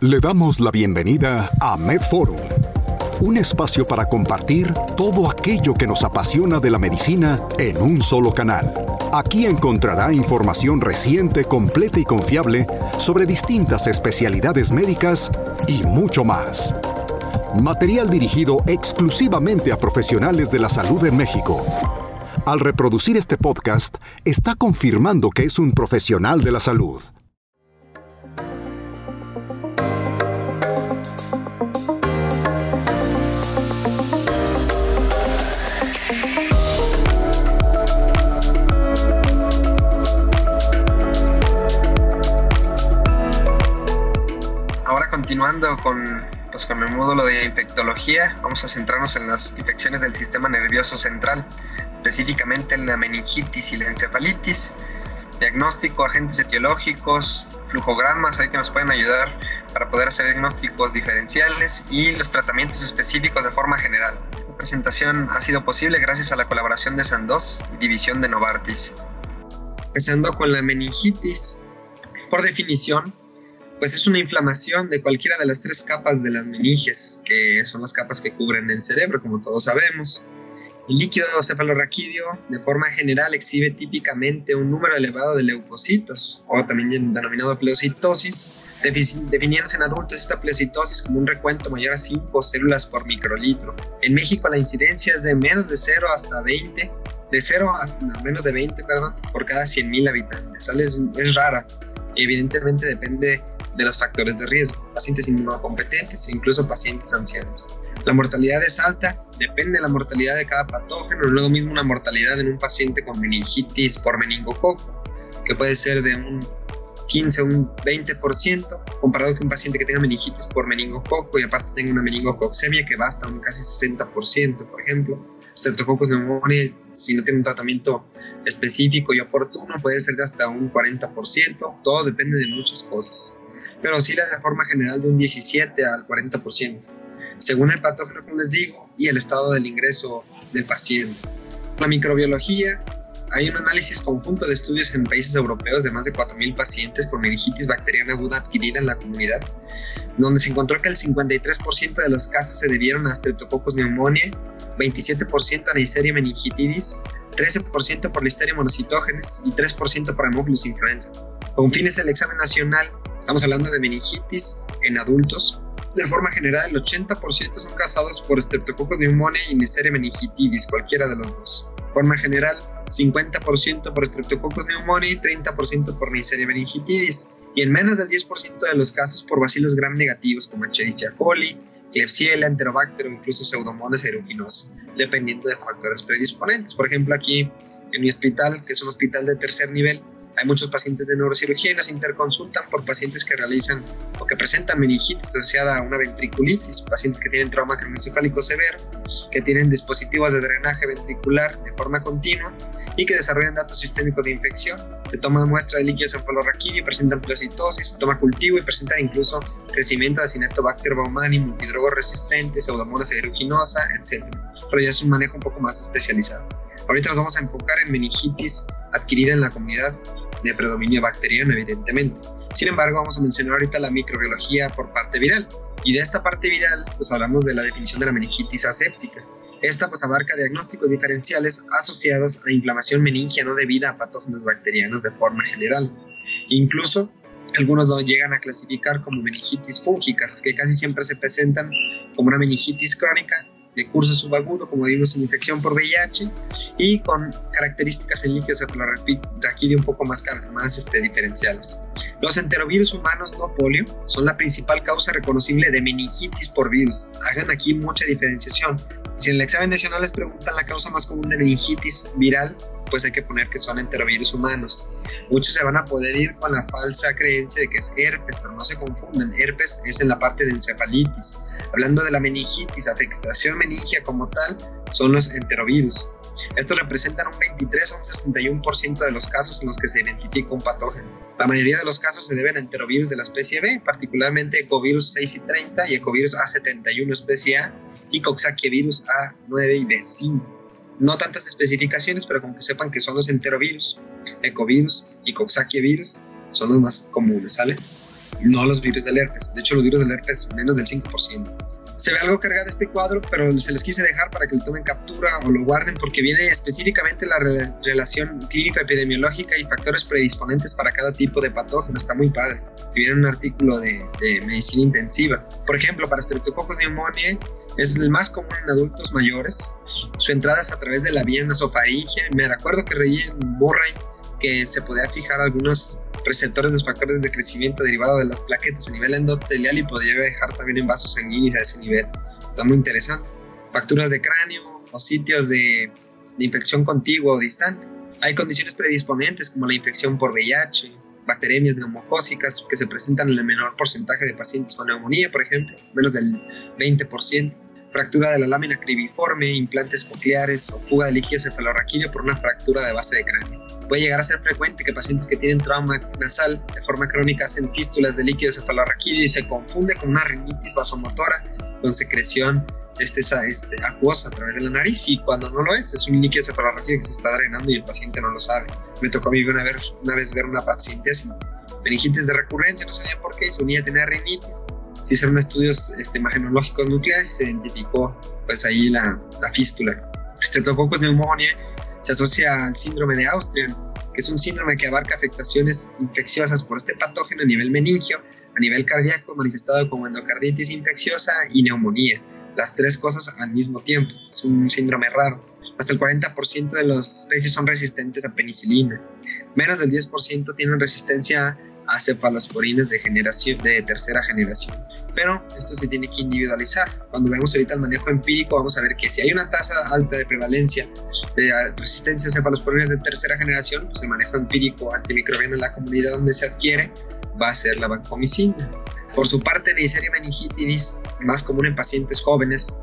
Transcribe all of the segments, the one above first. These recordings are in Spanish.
Le damos la bienvenida a MedForum, un espacio para compartir todo aquello que nos apasiona de la medicina en un solo canal. Aquí encontrará información reciente, completa y confiable sobre distintas especialidades médicas y mucho más. Material dirigido exclusivamente a profesionales de la salud en México. Al reproducir este podcast, está confirmando que es un profesional de la salud. Continuando con, pues, con el módulo de infectología, vamos a centrarnos en las infecciones del sistema nervioso central específicamente en la meningitis y la encefalitis. Diagnóstico, agentes etiológicos, flujogramas, hay que nos pueden ayudar para poder hacer diagnósticos diferenciales y los tratamientos específicos de forma general. Esta presentación ha sido posible gracias a la colaboración de Sandoz y división de Novartis. Empezando con la meningitis, por definición, pues es una inflamación de cualquiera de las tres capas de las meninges, que son las capas que cubren el cerebro, como todos sabemos. El líquido cefalorraquídeo, de forma general, exhibe típicamente un número elevado de leucocitos, o también denominado pleocitosis, definiéndose en adultos esta pleocitosis como un recuento mayor a 5 células por microlitro. En México la incidencia es de menos de 0 hasta 20, de 0 hasta menos de 20, perdón, por cada 100.000 habitantes. Es, rara evidentemente depende de los factores de riesgo, pacientes inmunocompetentes e incluso pacientes ancianos. La mortalidad es alta, depende de la mortalidad de cada patógeno. No es lo mismo una mortalidad en un paciente con meningitis por meningococo, que puede ser de un 15 o un 20%, comparado con un paciente que tenga meningitis por meningococo y aparte tenga una meningococcemia que va hasta un casi 60%, por ejemplo. Streptococcus pneumoniae, si no tiene un tratamiento específico y oportuno, puede ser de hasta un 40%. Todo depende de muchas cosas, pero oscila de forma general de un 17 al 40% según el patógeno, como les digo, y el estado del ingreso del paciente. La microbiología, hay un análisis conjunto de estudios en países europeos de más de 4.000 pacientes con meningitis bacteriana aguda adquirida en la comunidad, donde se encontró que el 53% de los casos se debieron a Streptococcus pneumoniae, 27% a Neisseria meningitidis, 13% por Listeria monocitógenes y 3% por Haemophilus influenza. Con fines del examen nacional, estamos hablando de meningitis en adultos, de forma general, el 80% son causados por Streptococcus pneumoniae y Neisseria meningitidis, cualquiera de los dos. De forma general, 50% por Streptococcus pneumoniae y 30% por Neisseria meningitidis, y en menos del 10% de los casos por bacilos gram negativos como Escherichia coli, Klebsiella, Enterobacter o incluso Pseudomonas aeruginosa, dependiendo de factores predisponentes. Por ejemplo, aquí en mi hospital, que es un hospital de tercer nivel, hay muchos pacientes de neurocirugía y nos interconsultan por pacientes que realizan o que presentan meningitis asociada a una ventriculitis, pacientes que tienen trauma craneoencefálico severo, que tienen dispositivos de drenaje ventricular de forma continua y que desarrollan datos sistémicos de infección. Se toma muestra de líquido cefalorraquídeo y presentan pleocitosis, se toma cultivo y presentan incluso crecimiento de Cinetobacter baumani, multidrogo resistente, pseudomonas aeruginosa, etc. Pero ya es un manejo un poco más especializado. Ahorita nos vamos a enfocar en meningitis adquirida en la comunidad de predominio bacteriano, evidentemente. Sin embargo, vamos a mencionar ahorita la microbiología por parte viral. Y de esta parte viral, pues hablamos de la definición de la meningitis aséptica. Esta pues abarca diagnósticos diferenciales asociados a inflamación meningia no debida a patógenos bacterianos de forma general. Incluso algunos lo llegan a clasificar como meningitis fúngicas, que casi siempre se presentan como una meningitis crónica de curso subagudo, como vimos en infección por VIH, y con características en líquido cefalorraquídeo un poco más, más este, diferenciales. Los enterovirus humanos no polio son la principal causa reconocible de meningitis por virus. Hagan aquí mucha diferenciación. Si en el examen nacional les preguntan la causa más común de meningitis viral, pues hay que poner que son enterovirus humanos. Muchos se van a poder ir con la falsa creencia de que es herpes, pero no se confunden. Herpes es en la parte de encefalitis. Hablando de la meningitis, afectación meningia como tal, son los enterovirus. Estos representan un 23 a un 61% de los casos en los que se identifica un patógeno. La mayoría de los casos se deben a enterovirus de la especie B, particularmente Ecovirus 6 y 30 y Ecovirus A71 especie A y Coxsackie-virus A9 y B5 no tantas especificaciones, pero con que sepan que son los enterovirus, ecovirus y coxsackie son los más comunes, ¿sale? No los virus del herpes. De hecho, los virus del herpes menos del 5%. Se ve algo cargado este cuadro, pero se les quise dejar para que lo tomen captura o lo guarden porque viene específicamente la relación clínico-epidemiológica y factores predisponentes para cada tipo de patógeno. Está muy padre. Viene un artículo de, medicina intensiva. Por ejemplo, para Streptococcus pneumoniae es el más común en adultos mayores. Su entrada es a través de la vía nasofaringe. Me acuerdo que reí en Murray que se podía fijar algunos receptores de factores de crecimiento derivado de las plaquetas a nivel endotelial y podría dejar también en vasos sanguíneos a ese nivel. Está muy interesante. Facturas de cráneo o sitios de, infección contigua o distante. Hay condiciones predisponentes como la infección por VIH, bacterias neumocócicas que se presentan en el menor porcentaje de pacientes con neumonía, por ejemplo, menos del 20%, fractura de la lámina cribiforme, implantes cocleares o fuga de líquido cefalorraquídeo por una fractura de base de cráneo. Puede llegar a ser frecuente que pacientes que tienen trauma nasal de forma crónica hacen fístulas de líquido cefalorraquídeo y se confunde con una rinitis vasomotora con secreción este, este, acuosa a través de la nariz y cuando no lo es, es un líquido cefalorraquídeo que se está drenando y el paciente no lo sabe. Me tocó a mí una vez, una vez ver una paciente así, meningitis de recurrencia, no sabía por qué, su niña tenía rinitis. Se hicieron estudios este, imagenológicos nucleares y se identificó pues ahí la, la fístula. Streptococcus pneumoniae se asocia al síndrome de Austria, que es un síndrome que abarca afectaciones infecciosas por este patógeno a nivel meningio, a nivel cardíaco, manifestado como endocarditis infecciosa y neumonía. Las tres cosas al mismo tiempo. Es un síndrome raro. Hasta el 40% de las especies son resistentes a penicilina. Menos del 10% tienen resistencia a cefalosporinas de, generación, de tercera generación. Pero esto se tiene que individualizar. Cuando vemos ahorita el manejo empírico, vamos a ver que si hay una tasa alta de prevalencia de resistencia a cefalosporinas de tercera generación, pues el manejo empírico antimicrobiano en la comunidad donde se adquiere va a ser la vancomicina. Por su parte, Neisseria meningitidis, más común en pacientes jóvenes,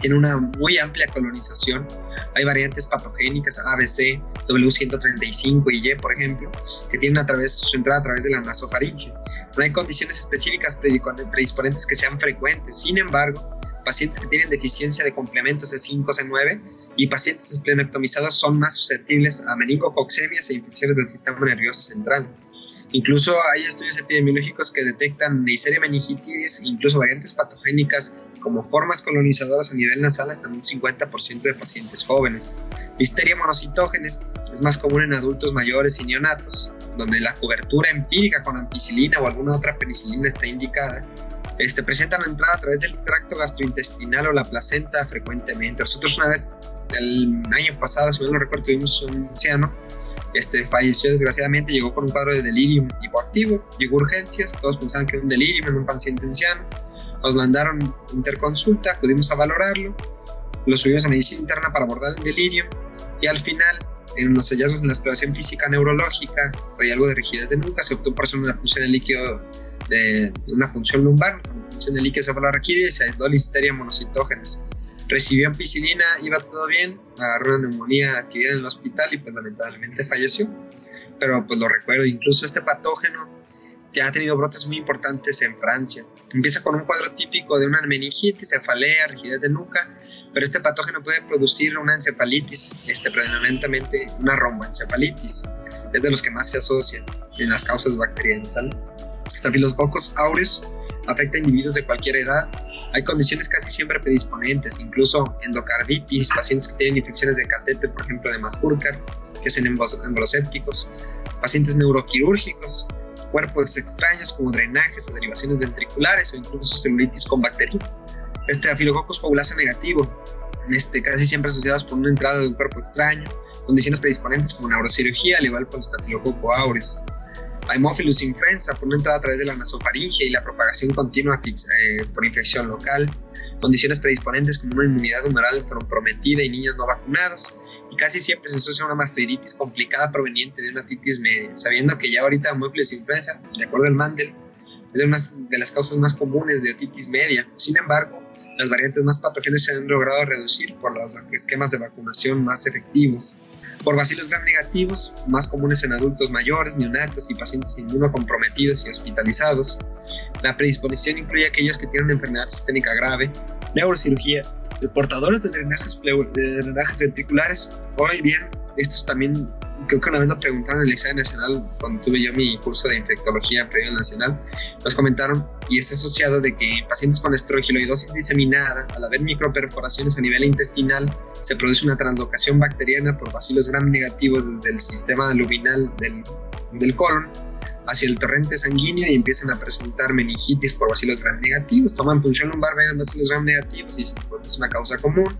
tiene una muy amplia colonización. Hay variantes patogénicas ABC, W135 y Y, por ejemplo, que tienen a través, su entrada a través de la nasofaringe. No hay condiciones específicas predisponentes que sean frecuentes. Sin embargo, pacientes que tienen deficiencia de complementos C5, C9 y pacientes esplenectomizados son más susceptibles a meningococcemias e infecciones del sistema nervioso central. Incluso hay estudios epidemiológicos que detectan Neisseria meningitidis, incluso variantes patogénicas como formas colonizadoras a nivel nasal hasta un 50% de pacientes jóvenes. Listeria monocitógenes es más común en adultos mayores y neonatos, donde la cobertura empírica con ampicilina o alguna otra penicilina está indicada. Este, presentan la entrada a través del tracto gastrointestinal o la placenta frecuentemente. Nosotros una vez, el año pasado, si no recuerdo, tuvimos un anciano este, falleció desgraciadamente, llegó con un cuadro de delirium hipoactivo, llegó a urgencias, todos pensaban que era un delirium en un paciente anciano, nos mandaron interconsulta, pudimos a valorarlo, lo subimos a medicina interna para abordar el delirium y al final, en los hallazgos en la exploración física neurológica, hay algo de rigidez de nuca, se optó por hacer una función de líquido de una función lumbar, una función de líquido cefalorraquídeo y se aisló listeria monocitógenes recibió ampicilina, iba todo bien, agarró una neumonía adquirida en el hospital y pues lamentablemente falleció. Pero pues lo recuerdo, incluso este patógeno ya ha tenido brotes muy importantes en Francia. Empieza con un cuadro típico de una meningitis, cefalea, rigidez de nuca, pero este patógeno puede producir una encefalitis, este, predominantemente una romboencefalitis. Es de los que más se asocia en las causas bacterianas. Staphylococcus aureus afecta a individuos de cualquier edad hay condiciones casi siempre predisponentes, incluso endocarditis, pacientes que tienen infecciones de catéter, por ejemplo de Mahurkar, que son embolosépticos, pacientes neuroquirúrgicos, cuerpos extraños como drenajes o derivaciones ventriculares o incluso celulitis con bacteria. Este afilococcus coagulasa negativo, este, casi siempre asociados por una entrada de un cuerpo extraño, condiciones predisponentes como neurocirugía, al igual que el estafilococo aureus. Haemophilus influenza por una entrada a través de la nasofaringe y la propagación continua eh, por infección local, condiciones predisponentes como una inmunidad humoral comprometida y niños no vacunados, y casi siempre se asocia a una mastoiditis complicada proveniente de una titis media, sabiendo que ya ahorita Haemophilus influenza, de acuerdo al Mandel, es de una de las causas más comunes de otitis media. Sin embargo, las variantes más patógenas se han logrado reducir por los esquemas de vacunación más efectivos por bacilos gram negativos, más comunes en adultos mayores, neonatos y pacientes inmunocomprometidos y hospitalizados. La predisposición incluye aquellos que tienen una enfermedad sistémica grave, neurocirugía, portadores de drenajes, de drenajes ventriculares, o bien estos también creo que una vez lo preguntaron en el examen nacional, cuando tuve yo mi curso de infectología previo nacional, nos comentaron y es asociado de que pacientes con estrogiloidosis diseminada, al haber microperforaciones a nivel intestinal, se produce una translocación bacteriana por bacilos gram negativos desde el sistema luminal del, del colon hacia el torrente sanguíneo y empiezan a presentar meningitis por bacilos gram negativos. Toman punción lumbar, ven bacilos gram negativos y es una causa común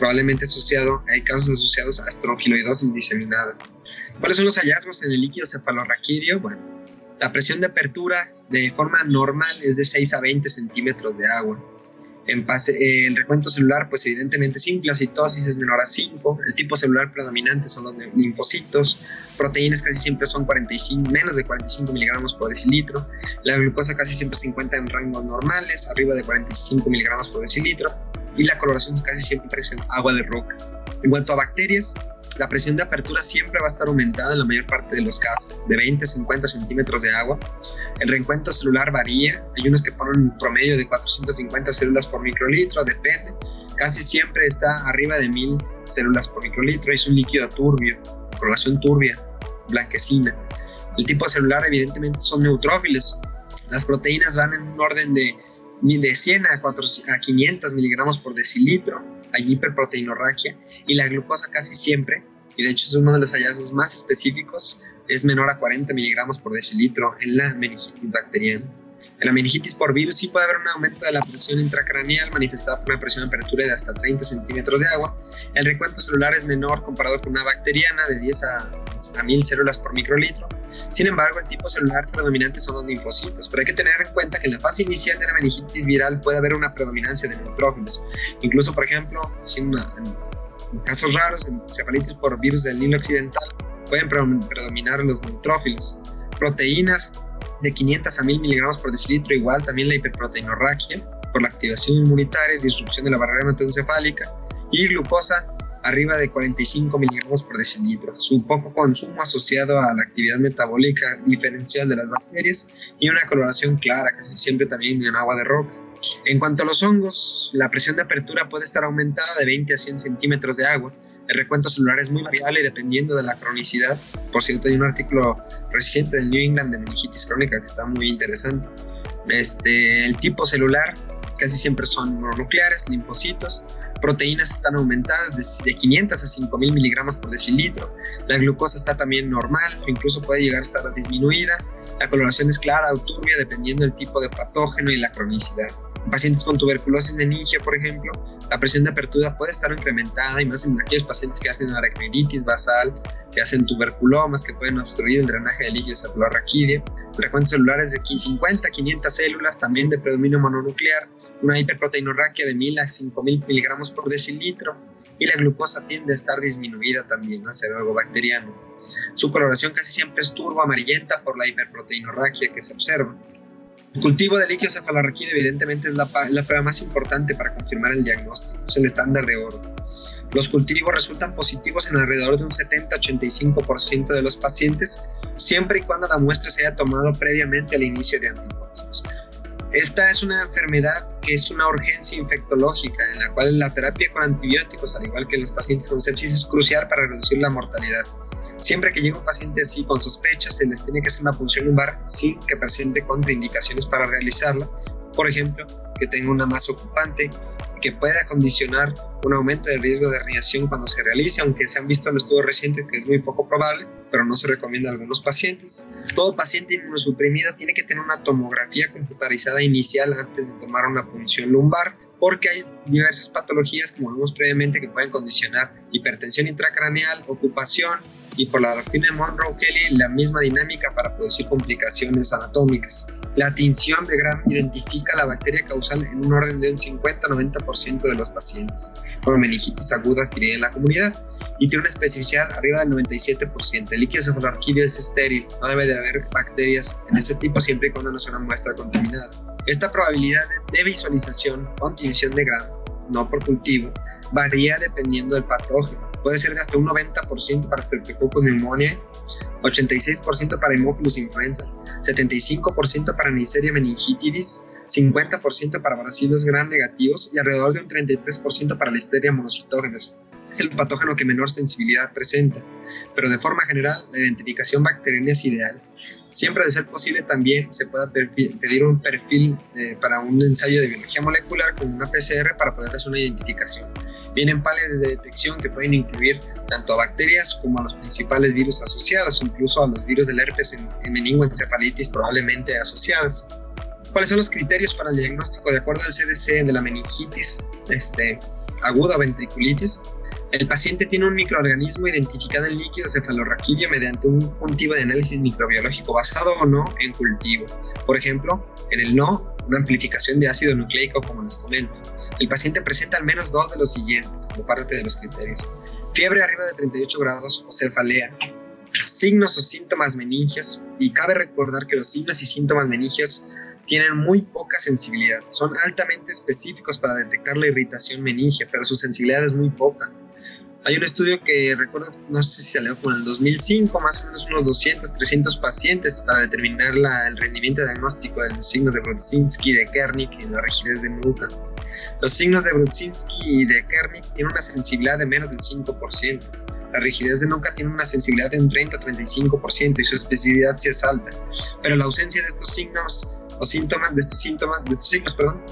probablemente asociado, hay casos asociados a estrogiloidosis diseminada. ¿Cuáles son los hallazgos en el líquido cefalorraquídeo? Bueno, la presión de apertura de forma normal es de 6 a 20 centímetros de agua. En eh, el recuento celular, pues evidentemente citosis es menor a 5. El tipo celular predominante son los linfocitos. Proteínas casi siempre son 45, menos de 45 miligramos por decilitro. La glucosa casi siempre se encuentra en rangos normales, arriba de 45 miligramos por decilitro y la coloración casi siempre es en agua de roca. En cuanto a bacterias, la presión de apertura siempre va a estar aumentada en la mayor parte de los casos, de 20 a 50 centímetros de agua. El reencuentro celular varía, hay unos que ponen un promedio de 450 células por microlitro, depende. Casi siempre está arriba de 1000 células por microlitro, es un líquido turbio, coloración turbia, blanquecina. El tipo celular evidentemente son neutrófilos. Las proteínas van en un orden de de 100 a, 4, a 500 miligramos por decilitro, hay hiperproteinorraquia, y la glucosa casi siempre, y de hecho es uno de los hallazgos más específicos, es menor a 40 miligramos por decilitro en la meningitis bacteriana. En la meningitis por virus sí puede haber un aumento de la presión intracraneal manifestada por una presión de apertura de hasta 30 centímetros de agua. El recuento celular es menor comparado con una bacteriana de 10 a, a 1000 células por microlitro. Sin embargo, el tipo celular predominante son los linfocitos, pero hay que tener en cuenta que en la fase inicial de la meningitis viral puede haber una predominancia de neutrófilos. Incluso, por ejemplo, en, casos raros, en cefalitis por virus del Nilo Occidental, pueden predominar los neutrófilos. Proteínas de 500 a 1000 miligramos por decilitro, igual también la hiperproteinorraquia por la activación inmunitaria y disrupción de la barrera hematoencefálica, y glucosa arriba de 45 miligramos por decilitro. Su poco consumo asociado a la actividad metabólica diferencial de las bacterias y una coloración clara, casi siempre también en agua de roca. En cuanto a los hongos, la presión de apertura puede estar aumentada de 20 a 100 centímetros de agua, el recuento celular es muy variable dependiendo de la cronicidad. Por cierto, hay un artículo reciente del New England de meningitis crónica que está muy interesante. Este, el tipo celular casi siempre son mononucleares, linfocitos. Proteínas están aumentadas de, 500 a 5000 miligramos por decilitro. La glucosa está también normal, incluso puede llegar a estar disminuida. La coloración es clara o turbia dependiendo del tipo de patógeno y la cronicidad. En pacientes con tuberculosis meningia, por ejemplo, la presión de apertura puede estar incrementada y más en aquellos pacientes que hacen aracniditis basal, que hacen tuberculomas, que pueden obstruir el drenaje del líquido celular raquídeo. Frecuencias celulares de 50 a 500 células, también de predominio mononuclear, una hiperproteinorraquia de 1000 a 5000 miligramos por decilitro y la glucosa tiende a estar disminuida también, a ser algo bacteriano. Su coloración casi siempre es turbo amarillenta por la hiperproteinorraquia que se observa. El cultivo de líquido cefalorraquídeo evidentemente es la, prueba más importante para confirmar el diagnóstico, es el estándar de oro. Los cultivos resultan positivos en alrededor de un 70-85% de los pacientes, siempre y cuando la muestra se haya tomado previamente al inicio de antibióticos. Esta es una enfermedad que es una urgencia infectológica, en la cual la terapia con antibióticos, al igual que en los pacientes con sepsis, es crucial para reducir la mortalidad. Siempre que llega un paciente así con sospechas, se les tiene que hacer una punción lumbar sin que presente contraindicaciones para realizarla. Por ejemplo, que tenga una masa ocupante, que pueda condicionar un aumento del riesgo de herniación cuando se realice, aunque se han visto en estudios recientes que es muy poco probable, pero no se recomienda a algunos pacientes. Todo paciente inmunosuprimido tiene que tener una tomografía computarizada inicial antes de tomar una punción lumbar, porque hay diversas patologías, como vimos previamente, que pueden condicionar hipertensión intracraneal, ocupación, y por la doctrina de Monroe-Kelly la misma dinámica para producir complicaciones anatómicas. La tinción de Gram identifica la bacteria causal en un orden de un 50-90% de los pacientes con meningitis aguda adquirida en la comunidad y tiene una especificidad arriba del 97%. El líquido cefalorraquídeo es estéril, no debe de haber bacterias en ese tipo siempre y cuando no sea una muestra contaminada. Esta probabilidad de visualización con tinción de Gram, no por cultivo, varía dependiendo del patógeno puede ser de hasta un 90% para Streptococcus pneumoniae, 86% para Haemophilus influenza, 75% para Neisseria meningitidis, 50% para bacilos gram negativos y alrededor de un 33% para la histeria monocitógenes. Es el patógeno que menor sensibilidad presenta, pero de forma general la identificación bacteriana es ideal. Siempre de ser posible también se puede pedir un perfil eh, para un ensayo de biología molecular con una PCR para poder hacer una identificación. Vienen pales de detección que pueden incluir tanto a bacterias como a los principales virus asociados, incluso a los virus del herpes en, en meningoencefalitis probablemente asociadas. ¿Cuáles son los criterios para el diagnóstico? De acuerdo al CDC de la meningitis este, aguda ventriculitis, el paciente tiene un microorganismo identificado en líquido cefalorraquídeo mediante un cultivo de análisis microbiológico basado o no en cultivo. Por ejemplo, en el no, una amplificación de ácido nucleico, como les comento. El paciente presenta al menos dos de los siguientes como parte de los criterios. Fiebre arriba de 38 grados o cefalea. Signos o síntomas meningios. Y cabe recordar que los signos y síntomas meningios tienen muy poca sensibilidad. Son altamente específicos para detectar la irritación meningia, pero su sensibilidad es muy poca. Hay un estudio que recuerdo, no sé si salió con el 2005, más o menos unos 200, 300 pacientes para determinar la, el rendimiento diagnóstico de los signos de Brudzinski, de Kernick y la rigidez de nuca. Los signos de Brudzinski y de Kernick tienen una sensibilidad de menos del 5%. La rigidez de nuca tiene una sensibilidad de un 30-35% y su especificidad sí es alta. Pero la ausencia de estos signos o síntomas, de estos síntomas, de estos signos, perdón,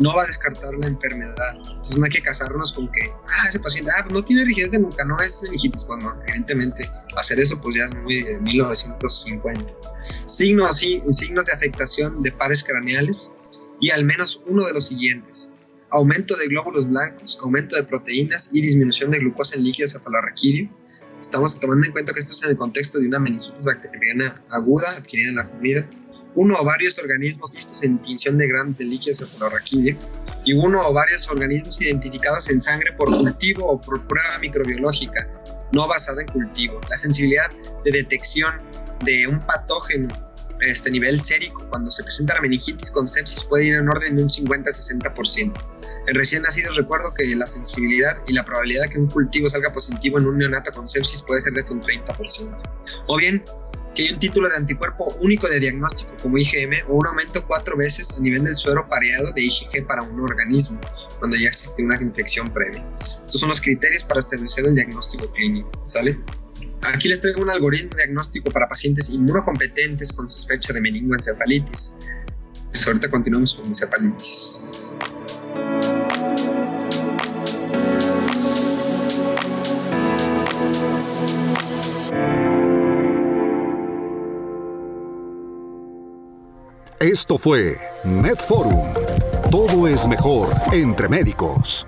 no va a descartar la enfermedad. Entonces no hay que casarnos con que, ah, ese paciente, ah, no tiene rigidez de nuca, no es meningitis. Bueno, evidentemente hacer eso pues ya es muy de 1950. Signos, sí, signos de afectación de pares craneales y al menos uno de los siguientes. Aumento de glóbulos blancos, aumento de proteínas y disminución de glucosa en líquido cefalorraquídeo. Estamos tomando en cuenta que esto es en el contexto de una meningitis bacteriana aguda adquirida en la comida uno o varios organismos vistos en tinción de Gram de líquido y uno o varios organismos identificados en sangre por cultivo o por prueba microbiológica no basada en cultivo. La sensibilidad de detección de un patógeno a este nivel sérico cuando se presenta la meningitis con sepsis puede ir en orden de un 50-60%. En recién nacidos recuerdo que la sensibilidad y la probabilidad de que un cultivo salga positivo en un neonato con sepsis puede ser de hasta un 30%. O bien, que hay un título de anticuerpo único de diagnóstico como IgM o un aumento cuatro veces a nivel del suero pareado de IgG para un organismo, cuando ya existe una infección previa. Estos son los criterios para establecer el diagnóstico clínico, ¿sale? Aquí les traigo un algoritmo diagnóstico para pacientes inmunocompetentes con sospecha de meningoencefalitis. Pues ahorita continuamos con encefalitis. Esto fue MedForum. Todo es mejor entre médicos.